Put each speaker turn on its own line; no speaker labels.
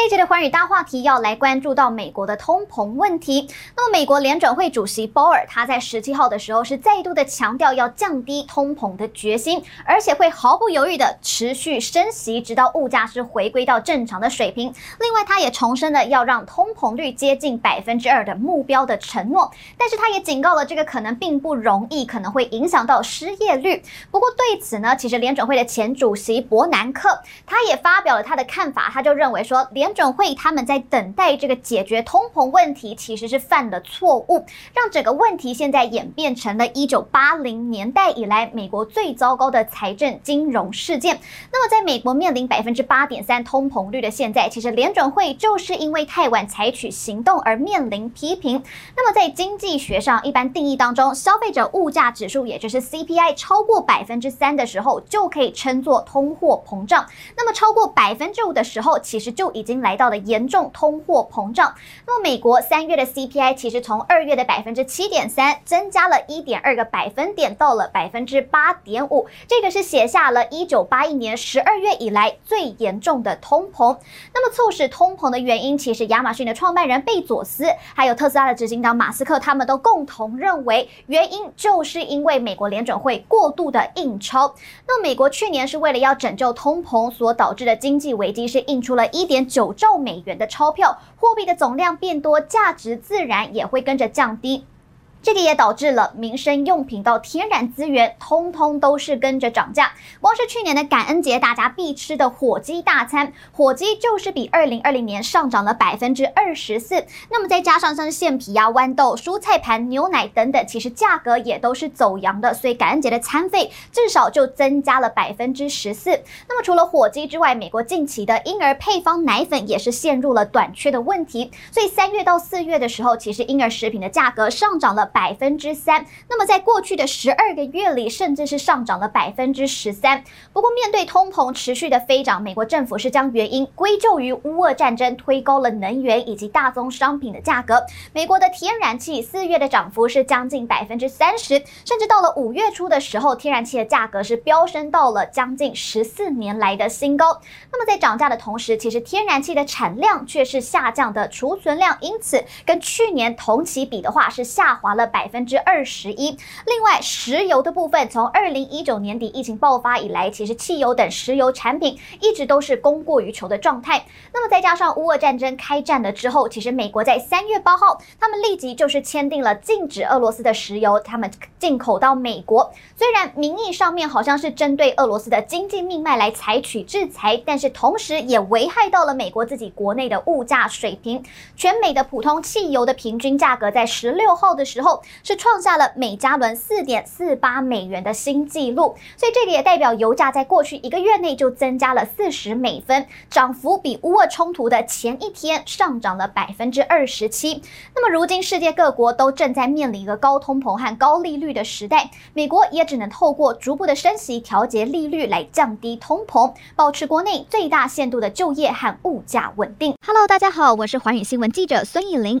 这一节的寰宇大话题要来关注到美国的通膨问题。那么，美国联准会主席鲍尔他在十七号的时候是再度的强调要降低通膨的决心，而且会毫不犹豫的持续升息，直到物价是回归到正常的水平。另外，他也重申了要让通膨率接近百分之二的目标的承诺。但是，他也警告了这个可能并不容易，可能会影响到失业率。不过，对此呢，其实联准会的前主席伯南克他也发表了他的看法，他就认为说。联联准会他们在等待这个解决通膨问题，其实是犯了错误，让整个问题现在演变成了一九八零年代以来美国最糟糕的财政金融事件。那么，在美国面临百分之八点三通膨率的现在，其实联准会就是因为太晚采取行动而面临批评。那么，在经济学上一般定义当中，消费者物价指数也就是 CPI 超过百分之三的时候，就可以称作通货膨胀。那么，超过百分之五的时候，其实就已经。已经来到了严重通货膨胀。那么，美国三月的 CPI 其实从二月的百分之七点三增加了一点二个百分点，到了百分之八点五。这个是写下了一九八一年十二月以来最严重的通膨。那么，促使通膨的原因，其实亚马逊的创办人贝佐斯，还有特斯拉的执行长马斯克，他们都共同认为，原因就是因为美国联准会过度的印钞。那美国去年是为了要拯救通膨所导致的经济危机，是印出了一点九。九兆美元的钞票，货币的总量变多，价值自然也会跟着降低。这个也导致了民生用品到天然资源，通通都是跟着涨价。光是去年的感恩节，大家必吃的火鸡大餐，火鸡就是比二零二零年上涨了百分之二十四。那么再加上像是馅皮啊、豌豆、蔬菜盘、牛奶等等，其实价格也都是走扬的。所以感恩节的餐费至少就增加了百分之十四。那么除了火鸡之外，美国近期的婴儿配方奶粉也是陷入了短缺的问题。所以三月到四月的时候，其实婴儿食品的价格上涨了。百分之三，那么在过去的十二个月里，甚至是上涨了百分之十三。不过，面对通膨持续的飞涨，美国政府是将原因归咎于乌俄战争，推高了能源以及大宗商品的价格。美国的天然气四月的涨幅是将近百分之三十，甚至到了五月初的时候，天然气的价格是飙升到了将近十四年来的新高。那么在涨价的同时，其实天然气的产量却是下降的，储存量因此跟去年同期比的话是下滑了。了百分之二十一。另外，石油的部分，从二零一九年底疫情爆发以来，其实汽油等石油产品一直都是供过于求的状态。那么再加上乌俄战争开战了之后，其实美国在三月八号，他们立即就是签订了禁止俄罗斯的石油他们进口到美国。虽然名义上面好像是针对俄罗斯的经济命脉来采取制裁，但是同时也危害到了美国自己国内的物价水平。全美的普通汽油的平均价格在十六号的时候。是创下了每加仑四点四八美元的新纪录，所以这个也代表油价在过去一个月内就增加了四十美分，涨幅比乌俄冲突的前一天上涨了百分之二十七。那么如今世界各国都正在面临一个高通膨和高利率的时代，美国也只能透过逐步的升息调节利率来降低通膨，保持国内最大限度的就业和物价稳定。
Hello，大家好，我是寰宇新闻记者孙艺玲。